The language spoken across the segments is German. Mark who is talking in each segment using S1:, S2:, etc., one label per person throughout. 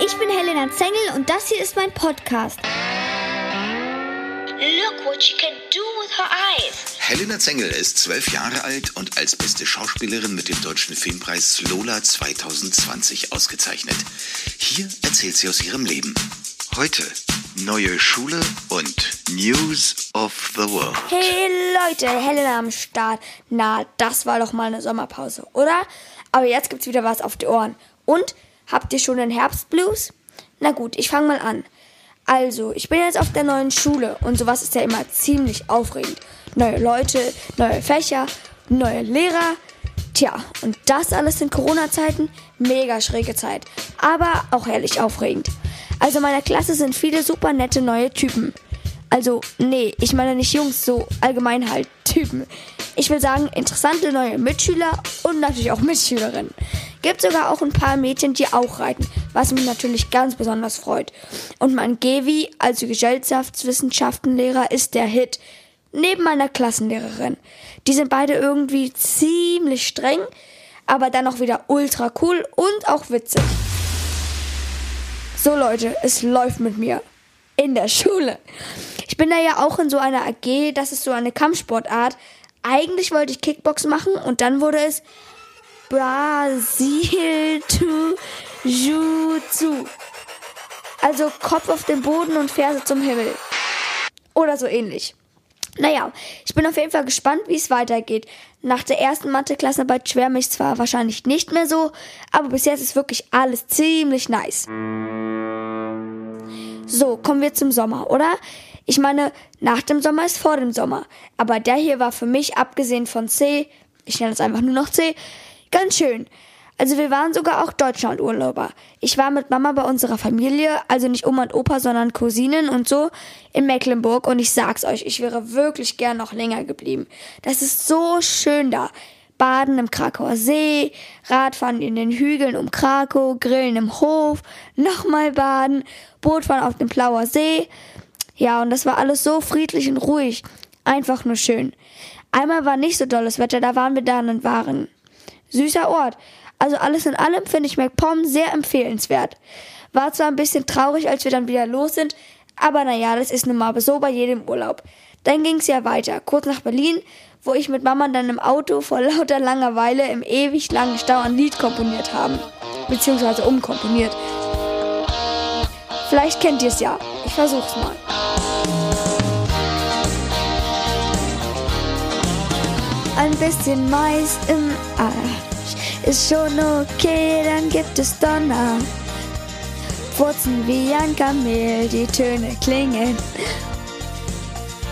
S1: ich bin Helena Zengel und das hier ist mein Podcast.
S2: Look what she can do with her eyes.
S3: Helena Zengel ist zwölf Jahre alt und als beste Schauspielerin mit dem Deutschen Filmpreis Lola 2020 ausgezeichnet. Hier erzählt sie aus ihrem Leben. Heute neue Schule und News of the World.
S1: Hey Leute, Helena am Start. Na, das war doch mal eine Sommerpause, oder? Aber jetzt gibt's wieder was auf die Ohren. Und habt ihr schon den Herbstblues? Na gut, ich fange mal an. Also, ich bin jetzt auf der neuen Schule und sowas ist ja immer ziemlich aufregend. Neue Leute, neue Fächer, neue Lehrer. Tja, und das alles in Corona-Zeiten? Mega schräge Zeit. Aber auch herrlich aufregend. Also in meiner Klasse sind viele super nette neue Typen. Also, nee, ich meine nicht Jungs, so allgemein halt Typen. Ich will sagen, interessante neue Mitschüler und natürlich auch Mitschülerinnen. Gibt sogar auch ein paar Mädchen, die auch reiten, was mich natürlich ganz besonders freut. Und mein Gewi, also Gesellschaftswissenschaftenlehrer, ist der Hit. Neben meiner Klassenlehrerin. Die sind beide irgendwie ziemlich streng, aber dann auch wieder ultra cool und auch witzig. So Leute, es läuft mit mir. In der Schule. Ich bin da ja auch in so einer AG, das ist so eine Kampfsportart. Eigentlich wollte ich Kickbox machen und dann wurde es Brasil to Jutsu. Also Kopf auf den Boden und Ferse zum Himmel. Oder so ähnlich. Naja, ich bin auf jeden Fall gespannt, wie es weitergeht. Nach der ersten Mathe-Klassenarbeit schwärme ich zwar wahrscheinlich nicht mehr so, aber bis jetzt ist wirklich alles ziemlich nice. So, kommen wir zum Sommer, oder? Ich meine, nach dem Sommer ist vor dem Sommer. Aber der hier war für mich, abgesehen von C, ich nenne es einfach nur noch C, ganz schön. Also wir waren sogar auch Deutschlandurlauber. Ich war mit Mama bei unserer Familie, also nicht Oma und Opa, sondern Cousinen und so, in Mecklenburg. Und ich sag's euch, ich wäre wirklich gern noch länger geblieben. Das ist so schön da. Baden im Krakauer See, Radfahren in den Hügeln um Krakow, Grillen im Hof, nochmal baden, Bootfahren auf dem Plauer See. Ja, und das war alles so friedlich und ruhig. Einfach nur schön. Einmal war nicht so dolles Wetter, da waren wir dann und waren. Süßer Ort. Also alles in allem finde ich MacPom sehr empfehlenswert. War zwar ein bisschen traurig, als wir dann wieder los sind, aber naja, das ist nun mal so bei jedem Urlaub. Dann ging's ja weiter, kurz nach Berlin, wo ich mit Mama dann im Auto vor lauter Langeweile im ewig langen Stau ein Lied komponiert haben. Beziehungsweise umkomponiert. Vielleicht kennt ihr es ja. Ich versuch's mal. Ein bisschen Mais im Arsch ist schon okay, dann gibt es Donner. Furzen wie ein Kamel, die Töne klingen.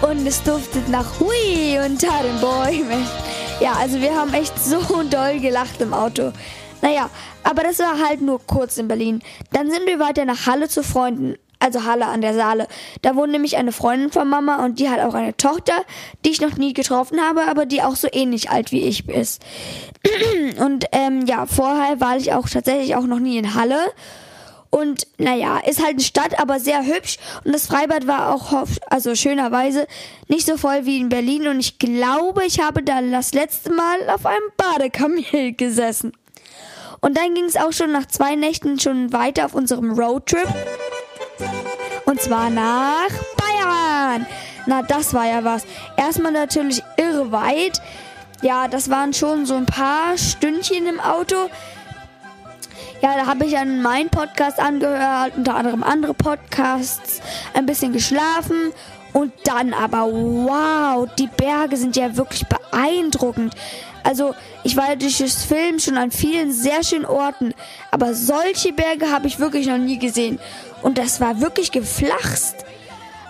S1: Und es duftet nach Hui unter den Bäumen. Ja, also wir haben echt so doll gelacht im Auto. Naja, aber das war halt nur kurz in Berlin. Dann sind wir weiter nach Halle zu Freunden. Also Halle an der Saale. Da wohnt nämlich eine Freundin von Mama und die hat auch eine Tochter, die ich noch nie getroffen habe, aber die auch so ähnlich alt wie ich ist. Und ähm, ja, vorher war ich auch tatsächlich auch noch nie in Halle. Und naja, ist halt eine Stadt, aber sehr hübsch. Und das Freibad war auch, also schönerweise, nicht so voll wie in Berlin. Und ich glaube, ich habe da das letzte Mal auf einem Badekamel gesessen. Und dann ging es auch schon nach zwei Nächten schon weiter auf unserem Roadtrip. Und zwar nach Bayern. Na, das war ja was. Erstmal natürlich irre weit. Ja, das waren schon so ein paar Stündchen im Auto. Ja, da habe ich dann meinen Podcast angehört, unter anderem andere Podcasts, ein bisschen geschlafen und dann aber, wow, die Berge sind ja wirklich beeindruckend. Also, ich war durch das Film schon an vielen sehr schönen Orten, aber solche Berge habe ich wirklich noch nie gesehen. Und das war wirklich geflachst.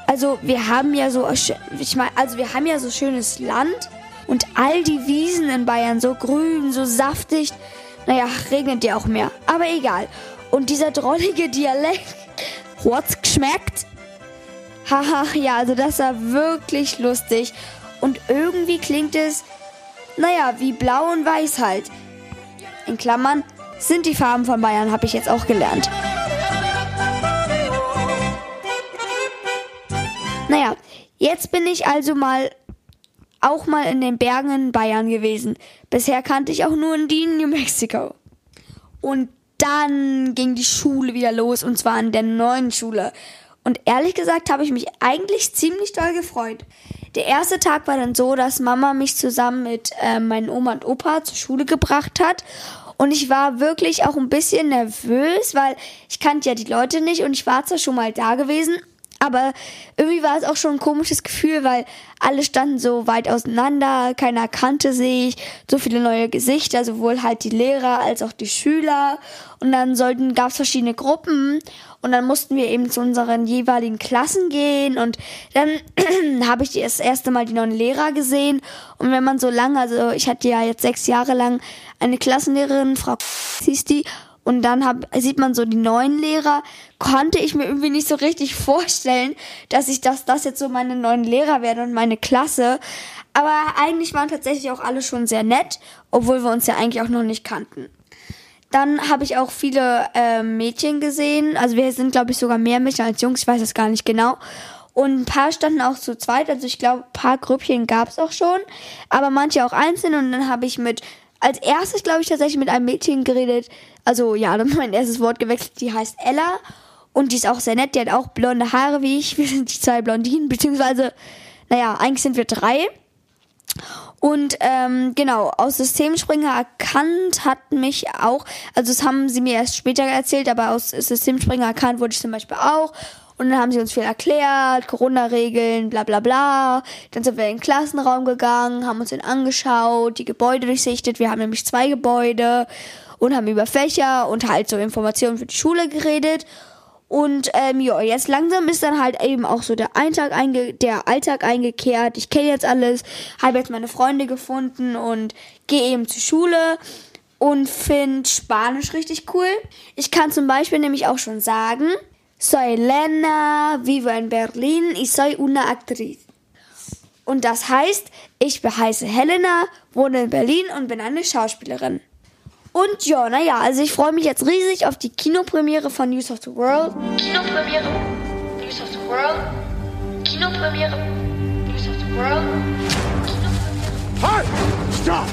S1: Also, wir haben ja so, ich meine, also wir haben ja so schönes Land und all die Wiesen in Bayern so grün, so saftig. Naja, regnet ja auch mehr. Aber egal. Und dieser drollige Dialekt, what's geschmeckt? Haha, ja, also das war wirklich lustig. Und irgendwie klingt es, naja, wie blau und weiß halt. In Klammern sind die Farben von Bayern, habe ich jetzt auch gelernt. Naja, jetzt bin ich also mal auch mal in den Bergen in Bayern gewesen. Bisher kannte ich auch nur in Dean, New Mexico. Und dann ging die Schule wieder los und zwar an der neuen Schule. Und ehrlich gesagt habe ich mich eigentlich ziemlich doll gefreut. Der erste Tag war dann so, dass Mama mich zusammen mit äh, meinen Oma und Opa zur Schule gebracht hat. Und ich war wirklich auch ein bisschen nervös, weil ich kannte ja die Leute nicht und ich war zwar schon mal da gewesen, aber irgendwie war es auch schon ein komisches Gefühl, weil alle standen so weit auseinander, keiner kannte sich, so viele neue Gesichter, sowohl halt die Lehrer als auch die Schüler. Und dann sollten, gab es verschiedene Gruppen und dann mussten wir eben zu unseren jeweiligen Klassen gehen und dann habe ich das erste Mal die neuen Lehrer gesehen. Und wenn man so lange, also ich hatte ja jetzt sechs Jahre lang eine Klassenlehrerin, Frau hieß die, und dann hab, sieht man so die neuen Lehrer, konnte ich mir irgendwie nicht so richtig vorstellen, dass ich das, das jetzt so meine neuen Lehrer werden und meine Klasse. Aber eigentlich waren tatsächlich auch alle schon sehr nett, obwohl wir uns ja eigentlich auch noch nicht kannten. Dann habe ich auch viele äh, Mädchen gesehen. Also wir sind, glaube ich, sogar mehr Mädchen als Jungs. Ich weiß es gar nicht genau. Und ein paar standen auch zu zweit. Also ich glaube, ein paar Grüppchen gab es auch schon. Aber manche auch einzeln. Und dann habe ich mit, als erstes, glaube ich, tatsächlich mit einem Mädchen geredet, also ja, dann mein erstes Wort gewechselt, die heißt Ella und die ist auch sehr nett, die hat auch blonde Haare wie ich, wir sind die zwei Blondinen, beziehungsweise, naja, eigentlich sind wir drei. Und ähm, genau, aus Systemspringer erkannt hat mich auch, also das haben sie mir erst später erzählt, aber aus Systemspringer erkannt wurde ich zum Beispiel auch. Und dann haben sie uns viel erklärt, Corona-Regeln, bla bla bla. Dann sind wir in den Klassenraum gegangen, haben uns den angeschaut, die Gebäude durchsichtet. Wir haben nämlich zwei Gebäude und haben über Fächer und halt so Informationen für die Schule geredet. Und ähm, ja, jetzt langsam ist dann halt eben auch so der Alltag, einge der Alltag eingekehrt. Ich kenne jetzt alles, habe jetzt meine Freunde gefunden und gehe eben zur Schule und finde Spanisch richtig cool. Ich kann zum Beispiel nämlich auch schon sagen, soy Elena, vivo en Berlin y soy una actriz. Und das heißt, ich heiße Helena, wohne in Berlin und bin eine Schauspielerin. Und ja, naja, also ich freue mich jetzt riesig auf die Kinopremiere von News of the World.
S2: Kinopremiere. News of the World. Kinopremiere. News of the World.
S4: Halt! Stop!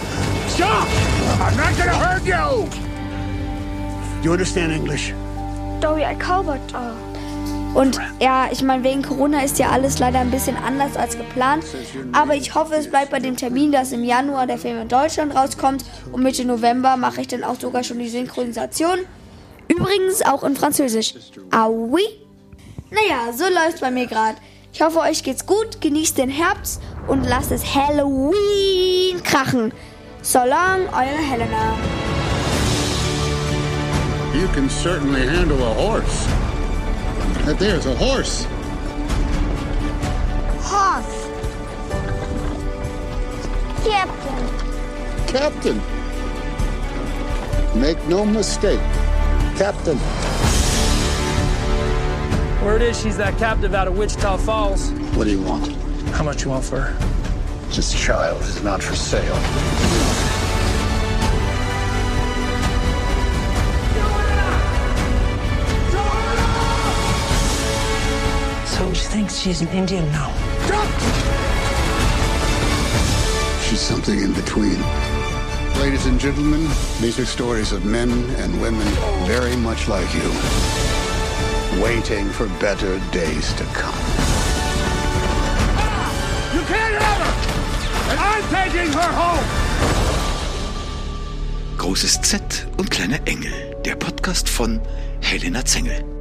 S4: Stop! I'm not gonna hurt you! You understand English?
S1: Dory, I Calvert. Oh. Und ja, ich meine, wegen Corona ist ja alles leider ein bisschen anders als geplant. Aber ich hoffe, es bleibt bei dem Termin, dass im Januar der Film in Deutschland rauskommt. Und Mitte November mache ich dann auch sogar schon die Synchronisation. Übrigens auch in Französisch. Oui? Naja, so läuft's bei mir gerade. Ich hoffe, euch geht's gut. Genießt den Herbst und lasst es Halloween krachen. So long, eure Helena.
S4: You can certainly handle a horse. That there's a horse.
S1: Horse. Captain.
S4: Captain. Make no mistake. Captain.
S5: Word is she's that captive out of Wichita Falls.
S4: What do you want?
S5: How much you want for her?
S4: This child is not for sale.
S5: So she thinks she's an Indian now.
S4: She's something in between. Ladies and gentlemen, these are stories of men and women very much like you, waiting for better days to come.
S6: You can't have her! And I'm taking her home!
S3: Großes Z und kleiner Engel, der Podcast von Helena Zengel.